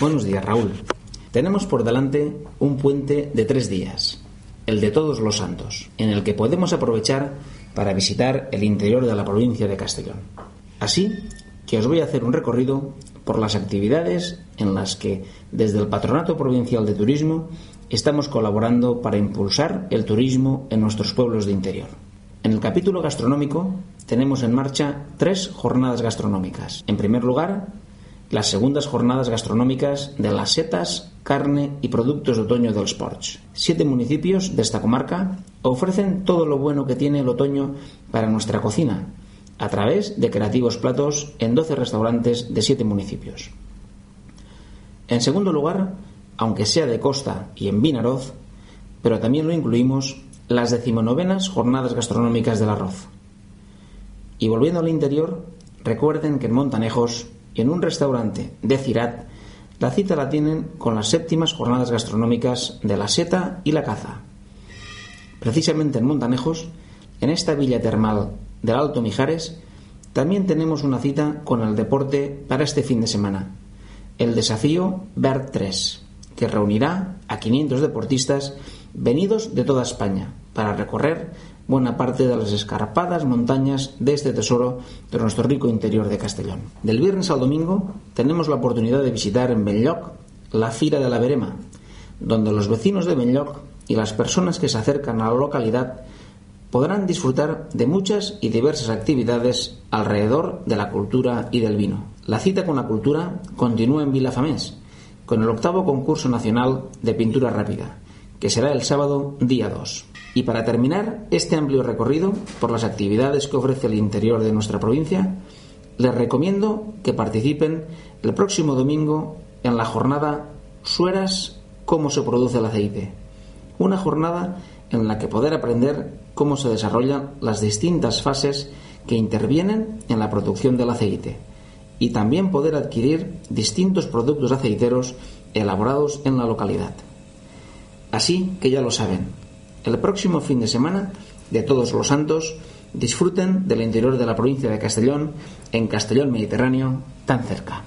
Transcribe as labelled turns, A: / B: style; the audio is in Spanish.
A: Buenos días, Raúl. Tenemos por delante un puente de tres días, el de Todos los Santos, en el que podemos aprovechar para visitar el interior de la provincia de Castellón. Así que os voy a hacer un recorrido por las actividades en las que desde el Patronato Provincial de Turismo estamos colaborando para impulsar el turismo en nuestros pueblos de interior. En el capítulo gastronómico tenemos en marcha tres jornadas gastronómicas. En primer lugar, las segundas jornadas gastronómicas de las setas, carne y productos de otoño del Sports. Siete municipios de esta comarca ofrecen todo lo bueno que tiene el otoño para nuestra cocina, a través de creativos platos en 12 restaurantes de siete municipios. En segundo lugar, aunque sea de costa y en Vinaroz, pero también lo incluimos las decimonovenas jornadas gastronómicas del arroz. Y volviendo al interior, recuerden que en Montanejos en un restaurante de Cirat, la cita la tienen con las séptimas jornadas gastronómicas de la seta y la caza. Precisamente en Montanejos, en esta villa termal del Alto Mijares, también tenemos una cita con el deporte para este fin de semana, el desafío BERT 3, que reunirá a 500 deportistas venidos de toda España para recorrer buena parte de las escarpadas montañas de este tesoro de nuestro rico interior de Castellón. Del viernes al domingo tenemos la oportunidad de visitar en Benlloc la Fira de la Verema, donde los vecinos de Benlloc y las personas que se acercan a la localidad podrán disfrutar de muchas y diversas actividades alrededor de la cultura y del vino. La cita con la cultura continúa en Vilafamés, con el octavo concurso nacional de pintura rápida, que será el sábado día 2. Y para terminar este amplio recorrido por las actividades que ofrece el interior de nuestra provincia, les recomiendo que participen el próximo domingo en la jornada Sueras cómo se produce el aceite. Una jornada en la que poder aprender cómo se desarrollan las distintas fases que intervienen en la producción del aceite y también poder adquirir distintos productos aceiteros elaborados en la localidad. Así que ya lo saben, el próximo fin de semana de Todos los Santos disfruten del interior de la provincia de Castellón, en Castellón Mediterráneo, tan cerca.